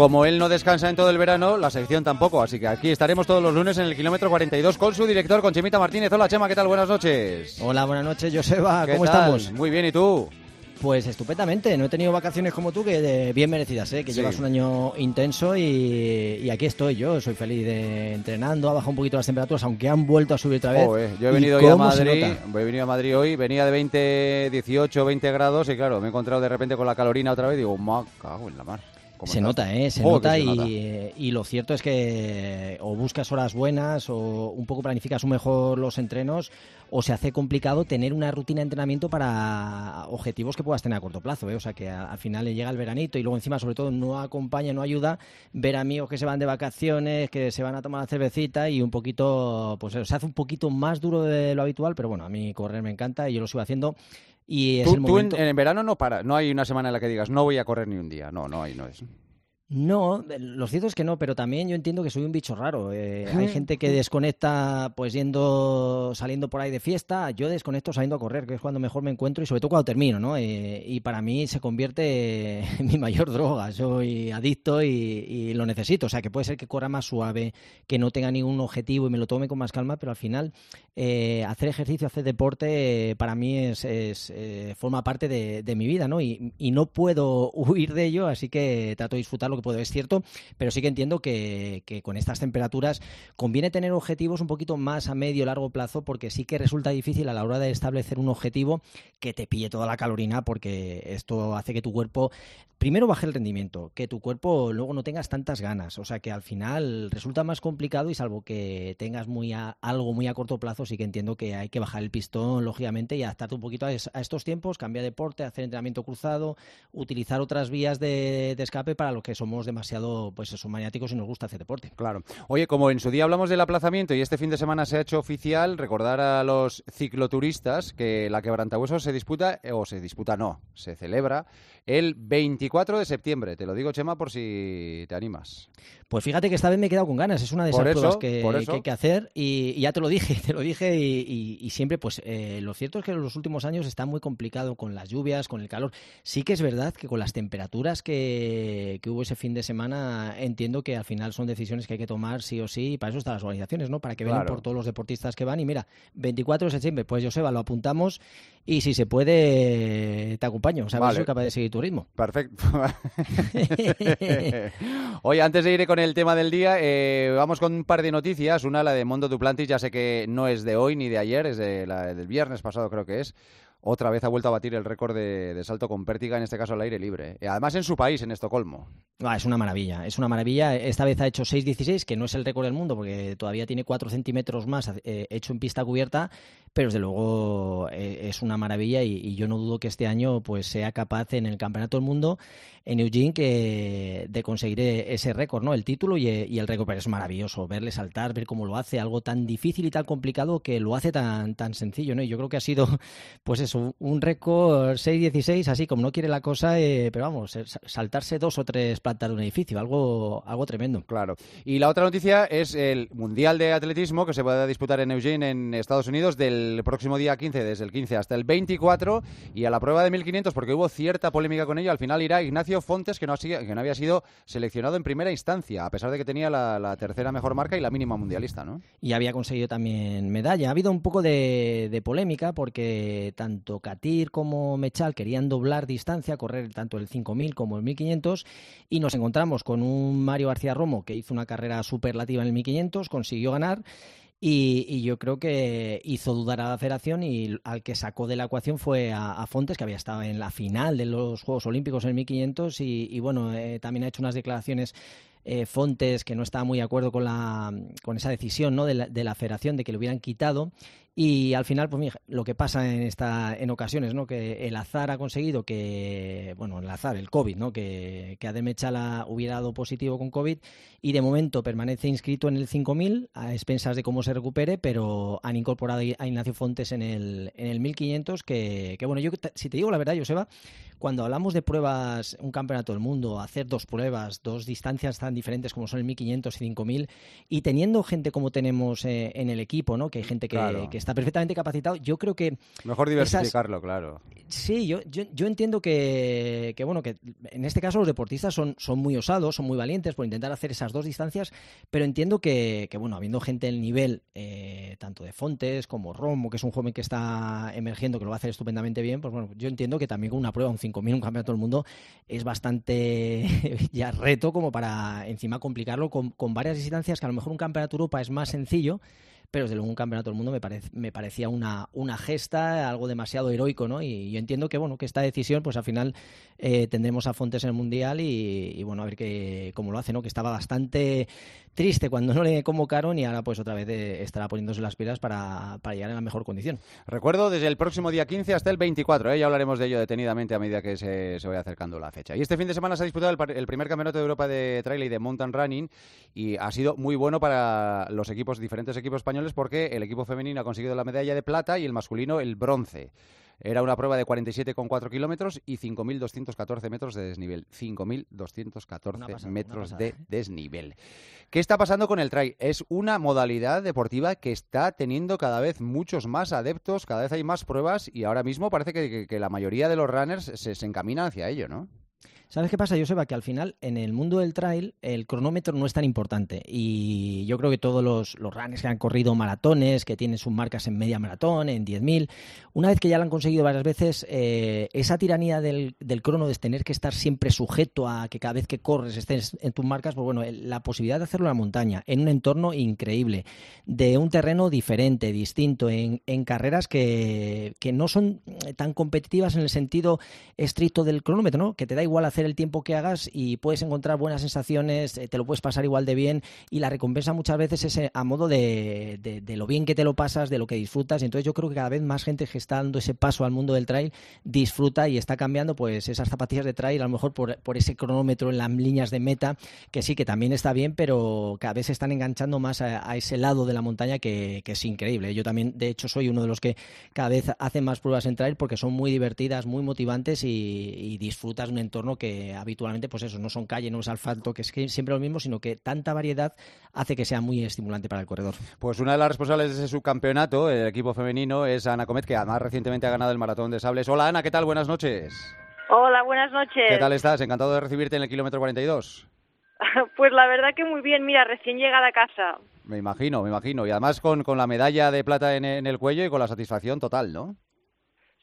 como él no descansa en todo el verano, la sección tampoco. Así que aquí estaremos todos los lunes en el kilómetro 42 con su director, con Chemita Martínez. Hola, Chema, ¿qué tal? Buenas noches. Hola, buenas noches, Joseba. ¿Qué ¿Cómo tal? estamos? Muy bien, ¿y tú? Pues estupendamente. No he tenido vacaciones como tú, que de- bien merecidas, ¿eh? que Sí. llevas un año intenso y, y aquí estoy yo. Soy feliz de entrenando. Ha bajado un poquito las temperaturas, aunque han vuelto a subir otra vez. Joder, yo he ¿Y venido hoy a Madrid, he venido a Madrid hoy, venía de 20, 18, 20 grados y claro, me he encontrado de repente con la calorina otra vez y digo, ma, cago en la mar. ¿Cómo Se nota, ¿eh? Se nota, y, nota. eh, y lo cierto es que o buscas horas buenas o un poco planificas mejor los entrenos o se hace complicado tener una rutina de entrenamiento para objetivos que puedas tener a corto plazo, ¿eh? O sea que al final le llega el veranito y luego encima sobre todo no acompaña, no ayuda ver amigos que se van de vacaciones, que se van a tomar la cervecita y un poquito, pues se hace un poquito más duro de lo habitual, pero bueno, a mí correr me encanta y yo lo sigo haciendo y es Tú, el tú en, en verano no para, no hay una semana en la que digas, no voy a correr ni un día. No, no hay, no es. No, lo cierto es que no, pero también yo entiendo que soy un bicho raro. Eh, hay gente que desconecta pues yendo, saliendo por ahí de fiesta, yo desconecto saliendo a correr, que es cuando mejor me encuentro y sobre todo cuando termino, ¿no? Eh, y para mí se convierte en mi mayor droga, soy adicto y, y lo necesito, o sea que puede ser que corra más suave, que no tenga ningún objetivo y me lo tome con más calma, pero al final eh, hacer ejercicio, hacer deporte, eh, para mí es, es, eh, forma parte de, de mi vida, ¿no? Y, y no puedo huir de ello, así que trato de disfrutar lo que puedo, es cierto, pero sí que entiendo que, con estas temperaturas conviene tener objetivos un poquito más a medio largo plazo, porque sí que resulta difícil a la hora de establecer un objetivo que te pille toda la calorina, porque esto hace que tu cuerpo primero baje el rendimiento, que tu cuerpo luego no tengas tantas ganas, o sea que al final resulta más complicado y salvo que tengas muy a- algo muy a corto plazo, sí que entiendo que hay que bajar el pistón, lógicamente, y adaptarte un poquito a, es- a estos tiempos, cambiar de deporte, hacer entrenamiento cruzado, utilizar otras vías de, de escape para los que somos demasiado, pues eso, maniáticos y nos gusta hacer deporte. Claro. Oye, como en su día hablamos del aplazamiento y este fin de semana se ha hecho oficial, recordar a los cicloturistas que la quebrantahuesos se disputa, eh, o se disputa no, se celebra el 24 de septiembre. Te lo digo, Chema, por si te animas. Pues fíjate que esta vez me he quedado con ganas, es una de esas eso, pruebas que, que hay que hacer y, y ya te lo dije, te lo dije y, y- y siempre pues eh, lo cierto es que en los últimos años está muy complicado con las lluvias, con el calor. Sí que es verdad que con las temperaturas que, que hubo ese fin de semana entiendo que al final son decisiones que hay que tomar sí o sí y para eso están las organizaciones, ¿no? Para que Claro. por todos los deportistas que van y mira, 24 de septiembre, pues Joseba, lo apuntamos y si se puede te acompaño, ver Vale. soy capaz de seguir tu ritmo. Perfecto. Oye, antes de ir con el tema del día, eh, vamos con un par de noticias. Una, la de Mondo Duplantis, ya sé que no es de hoy ni de ayer, es de la, del viernes pasado creo que es. Otra vez ha vuelto a batir el récord de, de salto con pértiga, en este caso al aire libre. Eh, Además en su país, en Estocolmo. Ah, es una maravilla, es una maravilla. Esta vez ha hecho 6.16, que no es el récord del mundo, porque todavía tiene 4 centímetros más eh, hecho en pista cubierta, pero desde luego eh, es una maravilla y, y yo no dudo que este año pues sea capaz en el Campeonato del Mundo en Eugene que, de conseguir eh, ese récord, ¿no? El título y, y el récord, pero es maravilloso verle saltar, ver cómo lo hace, algo tan difícil y tan complicado que lo hace tan, tan sencillo, ¿no? Y yo creo que ha sido, pues eso, un récord 6.16, así como no quiere la cosa, eh, pero vamos, eh, sa- saltarse dos o tres plantas de un edificio, algo, algo tremendo. Claro. Y la otra noticia es el Mundial de Atletismo que se va a disputar en Eugene, en Estados Unidos, del próximo día 15, desde el 15 hasta el 24. Y a la prueba de 1500, porque hubo cierta polémica con ello, al final irá Ignacio Fontes, que no, ha sido- que no había sido seleccionado en primera instancia, a pesar de que tenía la, la tercera mejor marca y la mínima mundialista, ¿no? y había conseguido también medalla. Ha habido un poco de, de polémica porque tanto Katir como Mechal querían doblar distancia, correr tanto el 5000 como el 1500 y nos encontramos con un Mario García Romo que hizo una carrera superlativa en el 1500, consiguió ganar y, yo creo que hizo dudar a la federación y al que sacó de la ecuación fue a, a Fontes, que había estado en la final de los Juegos Olímpicos en el 1500 y, bueno, eh, también ha hecho unas declaraciones eh, Fontes que no estaba muy de acuerdo con, la, con esa decisión ¿no? de la federación de que le hubieran quitado y al final, pues mira, lo que pasa en esta en ocasiones, ¿no? Que el azar ha conseguido que, bueno, el azar, el COVID, ¿no? Que, que hubiera dado positivo con COVID y de momento permanece inscrito en el 5000 a expensas de cómo se recupere, pero han incorporado a Ignacio Fontes en el, en el 1500 que, que bueno, yo si te digo la verdad, Joseba, cuando hablamos de pruebas, un campeonato del mundo, hacer dos pruebas, dos distancias tan diferentes como son el 1500 y 5000, y teniendo gente como tenemos eh, en el equipo, ¿no? Que hay gente que, Claro. que está está perfectamente capacitado. Yo creo que... Mejor diversificarlo, claro. Sí, yo, yo, entiendo que, bueno, que en este caso los deportistas son, son muy osados, son muy valientes por intentar hacer esas dos distancias, pero entiendo que, bueno, habiendo gente del nivel, eh, tanto de Fontes como Romo, que es un joven que está emergiendo, que lo va a hacer estupendamente bien, pues bueno, yo entiendo que también con una prueba, un 5.000, un campeonato del mundo, es bastante ya reto como para encima complicarlo con, con varias distancias que a lo mejor un campeonato de Europa es más sencillo, pero desde luego un campeonato del mundo me, parece, me parecía una, una gesta, algo demasiado heroico, ¿no? Y yo entiendo que, bueno, que esta decisión, pues al final eh, tendremos a Fontes en el Mundial y, bueno, a ver qué, cómo lo hace, ¿no? Que estaba bastante triste cuando no le convocaron y ahora pues otra vez eh, estará poniéndose las pilas para, para, llegar en la mejor condición. Recuerdo desde el próximo día 15 hasta el 24, ¿eh? ya hablaremos de ello detenidamente a medida que se, se vaya acercando la fecha. Y este fin de semana se ha disputado el, primer campeonato de Europa de trail y de mountain running y ha sido muy bueno para los equipos, diferentes equipos españoles porque el equipo femenino ha conseguido la medalla de plata y el masculino el bronce. Era una prueba de 47,4 kilómetros y 5.214 metros de desnivel. 5.214 metros de ¿eh? desnivel. ¿Qué está pasando con el trail? Es una modalidad deportiva que está teniendo cada vez muchos más adeptos, cada vez hay más pruebas y ahora mismo parece que, la mayoría de los runners se, se encaminan hacia ello, ¿no? ¿Sabes qué pasa, Joseba? Que al final, en el mundo del trail, el cronómetro no es tan importante. Y yo creo que todos los, los runners que han corrido maratones, que tienen sus marcas en media maratón, en 10.000, una vez que ya lo han conseguido varias veces, eh, esa tiranía del, del, crono de tener que estar siempre sujeto a que cada vez que corres estés en tus marcas, pues bueno, la posibilidad de hacerlo en la montaña, en un entorno increíble, de un terreno diferente, distinto, en, carreras que, que no son tan competitivas en el sentido estricto del cronómetro, ¿no? Que te da igual hacer el tiempo que hagas y puedes encontrar buenas sensaciones, eh, te lo puedes pasar igual de bien y la recompensa muchas veces es eh, a modo de, de, lo bien que te lo pasas, de lo que disfrutas. Entonces yo creo que cada vez más gente que está dando ese paso al mundo del trail disfruta y está cambiando pues esas zapatillas de trail a lo mejor por, por ese cronómetro en las líneas de meta, que sí, que también está bien, pero cada vez se están enganchando más a, ese lado de la montaña que, es increíble. Yo también, de hecho, soy uno de los que cada vez hacen más pruebas en trail porque son muy divertidas, muy motivantes y, y disfrutas un entorno que habitualmente, pues eso, no son calle, no es asfalto, que es siempre lo mismo, sino que tanta variedad hace que sea muy estimulante para el corredor. Pues una de las responsables de ese subcampeonato, el equipo femenino, es Ana Comet, que además recientemente ha ganado el Maratón de Sables. Hola Ana, ¿qué tal? Buenas noches. Hola, buenas noches. ¿Qué tal estás? Encantado de recibirte en el kilómetro 42. Pues la verdad que muy bien, mira, recién llegada a casa. Me imagino, me imagino. Y además con, con la medalla de plata en, en el cuello y con la satisfacción total, ¿no?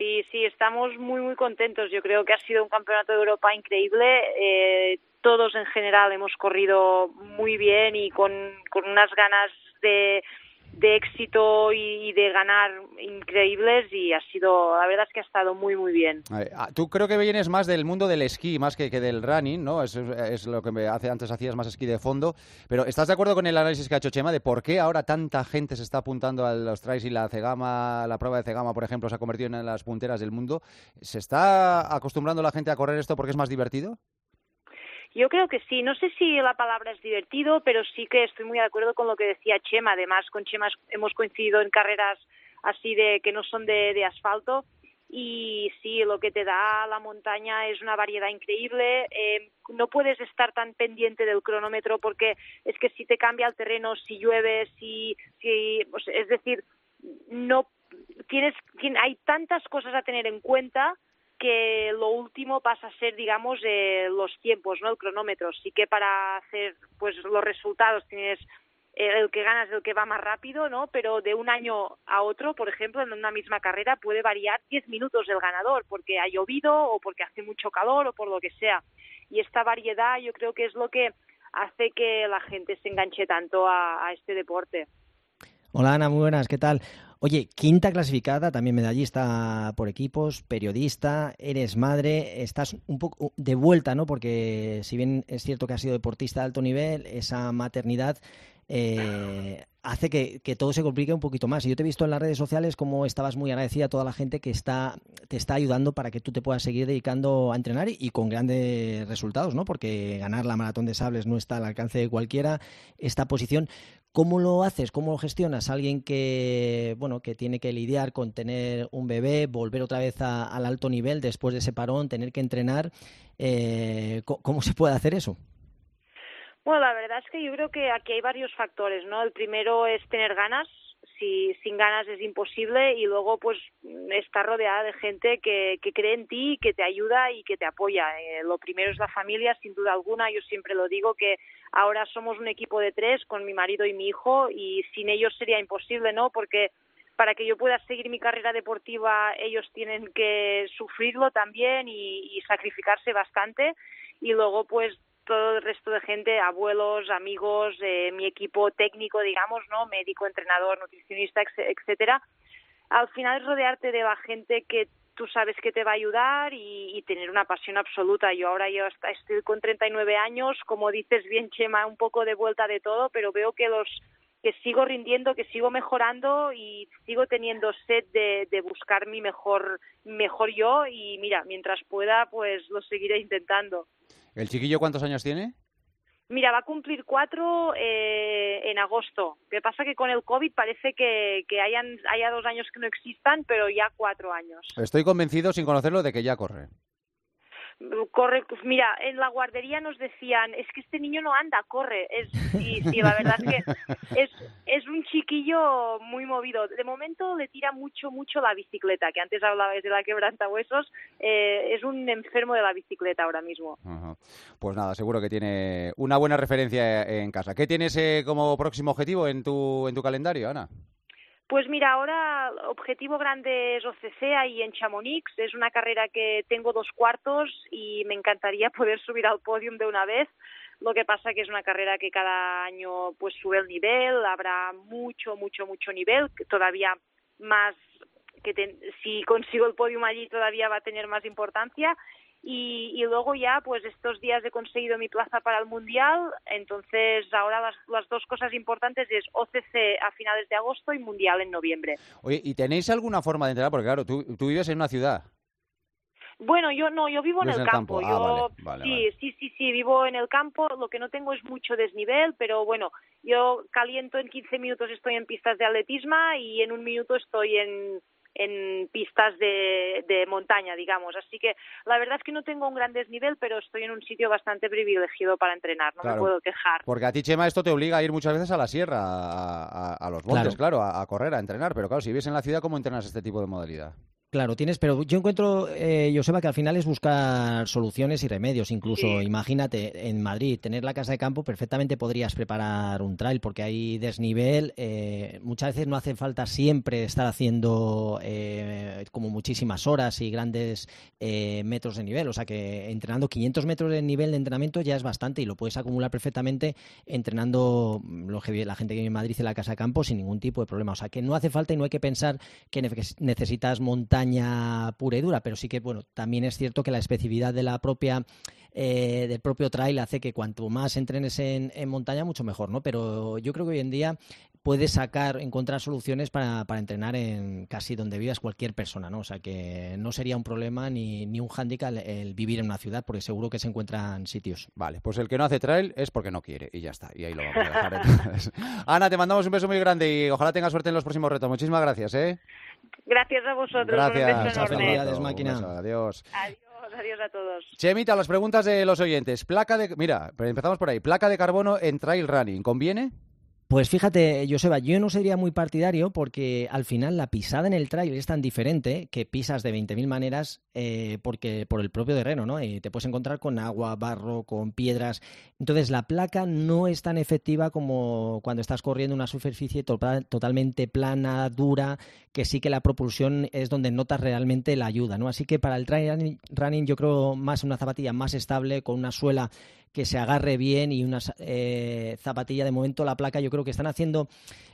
Sí, sí, estamos muy, muy contentos. Yo creo que ha sido un campeonato de Europa increíble. Eh, todos en general hemos corrido muy bien y con, con unas ganas de, de éxito y, de ganar increíbles y ha sido, la verdad es que ha estado muy, muy bien. Ah, tú creo que vienes más del mundo del esquí, más que, que del running, ¿no? Es, es, lo que me hace, antes hacías más esquí de fondo, pero ¿estás de acuerdo con el análisis que ha hecho Chema de por qué ahora tanta gente se está apuntando a los trails y la Cegama, la prueba de Cegama, por ejemplo, se ha convertido en las punteras del mundo? ¿Se está acostumbrando la gente a correr esto porque es más divertido? Yo creo que sí. No sé si la palabra es divertido, pero sí que estoy muy de acuerdo con lo que decía Chema. Además, con Chema hemos coincidido en carreras así de que no son de, de asfalto y sí, lo que te da la montaña es una variedad increíble. Eh, no puedes estar tan pendiente del cronómetro porque es que si te cambia el terreno, si llueve, si, si es decir, no tienes, hay tantas cosas a tener en cuenta que lo último pasa a ser, digamos, eh, los tiempos, ¿no? El cronómetro. Sí que para hacer, pues, los resultados tienes eh, el que ganas es el que va más rápido, ¿no? Pero de un año a otro, por ejemplo, en una misma carrera puede variar 10 minutos el ganador porque ha llovido o porque hace mucho calor o por lo que sea. Y esta variedad yo creo que es lo que hace que la gente se enganche tanto a este deporte. Hola Ana, muy buenas, ¿qué tal? Oye, quinta clasificada, también medallista por equipos, periodista, eres madre, estás un poco de vuelta, ¿no? Porque si bien es cierto que has sido deportista de alto nivel, esa maternidad eh, hace que, todo se complique un poquito más. Y yo te he visto en las redes sociales como estabas muy agradecida a toda la gente que está, te está ayudando para que tú te puedas seguir dedicando a entrenar y, con grandes resultados, ¿no? Porque ganar la maratón de sables no está al alcance de cualquiera. Esta posición, ¿Cómo lo haces? ¿Cómo lo gestionas? Alguien que, bueno, que tiene que lidiar con tener un bebé, volver otra vez al alto nivel después de ese parón, tener que entrenar. Eh, ¿Cómo se puede hacer eso? Bueno, la verdad es que yo creo que aquí hay varios factores, ¿no? El primero es tener ganas. si, sin ganas es imposible y luego pues estar rodeada de gente que, que cree en ti, que te ayuda y que te apoya. Eh, lo primero es la familia, sin duda alguna. Yo siempre lo digo que ahora somos un equipo de tres con mi marido y mi hijo y sin ellos sería imposible, ¿no? Porque para que yo pueda seguir mi carrera deportiva ellos tienen que sufrirlo también y, y sacrificarse bastante y luego pues todo el resto de gente, abuelos, amigos, eh, mi equipo técnico, digamos, ¿no? Médico, entrenador, nutricionista, etcétera. Al final es rodearte de la gente que tú sabes que te va a ayudar y, y, tener una pasión absoluta. Yo ahora yo estoy con 39 años, como dices bien Chema, un poco de vuelta de todo, pero veo que los que sigo rindiendo, que sigo mejorando y sigo teniendo sed de, de buscar mi mejor mejor yo y mira, mientras pueda, pues lo seguiré intentando. ¿El chiquillo cuántos años tiene? Mira, va a cumplir cuatro eh, en agosto. Lo que pasa que con el COVID parece que, que hayan, haya dos años que no existan, pero ya cuatro años. Estoy convencido, sin conocerlo, de que ya corre. Corre, pues mira, en la guardería nos decían, es que este niño no anda, corre. Es, y sí, la verdad es que es, es un chiquillo muy movido. De momento le tira mucho, mucho la bicicleta, que antes hablabais de la quebrantahuesos, eh, es un enfermo de la bicicleta ahora mismo. Pues nada, seguro que tiene una buena referencia en casa. ¿Qué tienes eh, como próximo objetivo en tu, en tu calendario, Ana? Pues mira, ahora objetivo grande es OCC ahí en Chamonix. Es una carrera que tengo dos cuartos y me encantaría poder subir al podium de una vez. Lo que pasa que es una carrera que cada año pues sube el nivel, habrá mucho, mucho, mucho nivel, todavía más que te, si consigo el podium allí todavía va a tener más importancia y, y, luego ya pues estos días he conseguido mi plaza para el mundial entonces ahora las, las, dos cosas importantes es OCC a finales de agosto y mundial en noviembre oye y tenéis alguna forma de entrenar porque claro tú, tú vives en una ciudad bueno, yo no, yo vivo en el, el campo. campo. Yo Ah, vale, vale, sí, vale. sí, sí, sí, vivo en el campo. Lo que no tengo es mucho desnivel, pero bueno, yo caliento en 15 minutos estoy en pistas de atletismo y en un minuto estoy en en pistas de, de montaña, digamos. Así que la verdad es que no tengo un gran desnivel, pero estoy en un sitio bastante privilegiado para entrenar, no Claro. me puedo quejar. Porque a ti, Chema, esto te obliga a ir muchas veces a la sierra, a, a- a los montes, claro, a, a correr, a entrenar. Pero claro, si vives en la ciudad, ¿cómo entrenas este tipo de modalidad? Claro, tienes, pero yo encuentro, eh, Joseba, que al final es buscar soluciones y remedios. Incluso, Sí. imagínate, en Madrid, tener la casa de campo, perfectamente podrías preparar un trail, porque hay desnivel. eh, muchas veces no hace falta siempre estar haciendo eh, como muchísimas horas y grandes eh, metros de nivel. O sea que entrenando 500 metros de nivel de entrenamiento ya es bastante y lo puedes acumular perfectamente entrenando mm, lo que la gente que vive en Madrid en la casa de campo sin ningún tipo de problema. O sea que no hace falta y no hay que pensar que nece- necesitas montaña pura y dura, pero sí que bueno, también es cierto que la especificidad de la propia eh, del propio trail hace que cuanto más entrenes en, en montaña mucho mejor, ¿no? Pero yo creo que hoy en día puedes sacar, encontrar soluciones para, para entrenar en casi donde vivas cualquier persona, ¿no? O sea que no sería un problema ni, ni un hándicap el, vivir en una ciudad, porque seguro que se encuentran sitios. Vale, pues el que no hace trail es porque no quiere y ya está. Y ahí lo vamos a dejar. Ana, te mandamos un beso muy grande y ojalá tengas suerte en los próximos retos. Muchísimas gracias, ¿eh? Gracias a vosotros, Gracias. un beso felicidades, Un máquina. beso, Adiós. Adiós, adiós a todos. Chemita, las preguntas de los oyentes. Placa de... Mira, empezamos por ahí. Placa de carbono en trail running. ¿Conviene? Pues fíjate, Joseba, yo no sería muy partidario porque al final la pisada en el trail es tan diferente que pisas de 20.000 maneras eh, porque por el propio terreno, ¿no? Te puedes encontrar con agua, barro, con piedras. Entonces la placa no es tan efectiva como cuando estás corriendo una superficie to- totalmente plana, dura, que sí que la propulsión es donde notas realmente la ayuda, ¿no? Así que para el trail running yo creo más una zapatilla más estable, con una suela que se agarre bien y una eh, zapatilla de momento la placa yo creo que están haciendo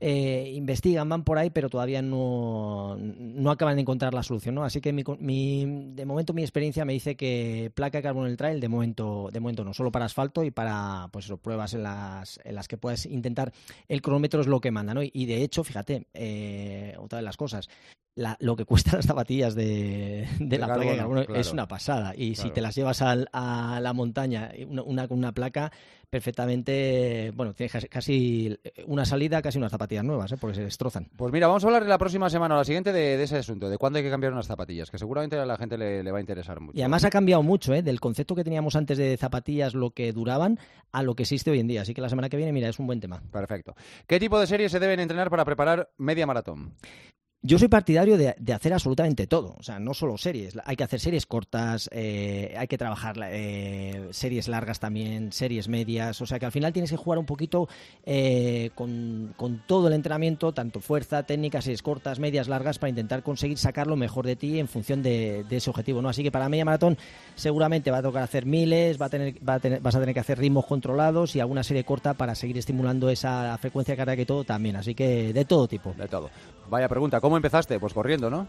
eh, investigan van por ahí pero todavía no, no acaban de encontrar la solución ¿no? así que mi, mi- de momento mi experiencia me dice que placa de carbono en el trail de momento de momento no solo para asfalto y para pues pruebas en las en las que puedes intentar el cronómetro es lo que manda ¿no? y, y de hecho fíjate eh, otra de las cosas lo que cuestan las zapatillas de, la placa de carbono es una pasada. Y si te las llevas a la montaña, una, con una placa, perfectamente, bueno, tienes casi una salida, casi unas zapatillas nuevas, ¿eh? porque se destrozan. Pues mira, vamos a hablar la próxima semana o la siguiente de, ese asunto, de cuándo hay que cambiar unas zapatillas, que seguramente a la gente le, va a interesar mucho. Y además ha cambiado mucho, ¿eh? del concepto que teníamos antes de zapatillas, lo que duraban, a lo que existe hoy en día. Así que la semana que viene, mira, es un buen tema. Perfecto. ¿Qué tipo de series se deben entrenar para preparar media maratón? Yo soy partidario de, hacer absolutamente todo, o sea, no solo series, hay que hacer series cortas, eh, hay que trabajar eh, series largas también, series medias, o sea que al final tienes que jugar un poquito eh, con, todo el entrenamiento, tanto fuerza, técnica, series cortas, medias, largas, para intentar conseguir sacar lo mejor de ti en función de, ese objetivo, ¿no? Así que para media maratón seguramente va a tocar hacer miles, va a tener, va a tener, vas a tener que hacer ritmos controlados y alguna serie corta para seguir estimulando esa frecuencia cardíaca y todo también, así que de todo tipo. De todo. Vaya pregunta, ¿cómo empezaste? Pues corriendo, ¿no?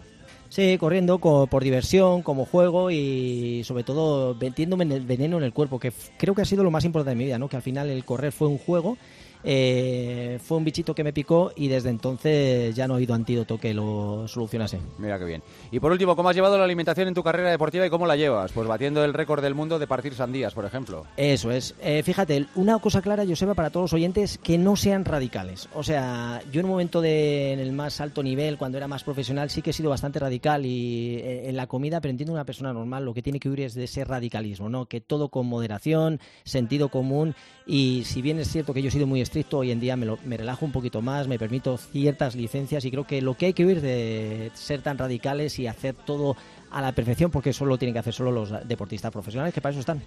Sí, corriendo por diversión, como juego y sobre todo metiéndome el veneno en el cuerpo, que creo que ha sido lo más importante de mi vida, ¿no? Que al final el correr fue un juego eh, fue un bichito que me picó y desde entonces ya no ha habido antídoto que lo solucionase. Mira qué bien. Y por último, ¿cómo has llevado la alimentación en tu carrera deportiva y cómo la llevas? Pues batiendo el récord del mundo de partir sandías, por ejemplo. Eso es. Eh, fíjate, una cosa clara, Joseba, para todos los oyentes, que no sean radicales. O sea, yo en un momento de, en el más alto nivel, cuando era más profesional, sí que he sido bastante radical y eh, en la comida, pero entiendo una persona normal, lo que tiene que huir es de ese radicalismo, ¿no? Que todo con moderación, sentido común y si bien es cierto que yo he sido muy estricto, hoy en día me, me relajo un poquito más, me permito ciertas licencias y creo que lo que hay que huir de ser tan radicales y hacer todo a la perfección, porque eso lo tienen que hacer solo los deportistas profesionales, que para eso están.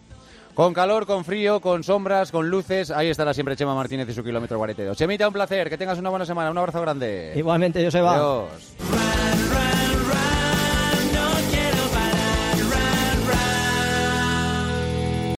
Con calor, con frío, con sombras, con luces, ahí estará siempre Chema Martínez y su kilómetro 42. Chemita, un placer, que tengas una buena semana, un abrazo grande. Igualmente, yo se va. Adiós.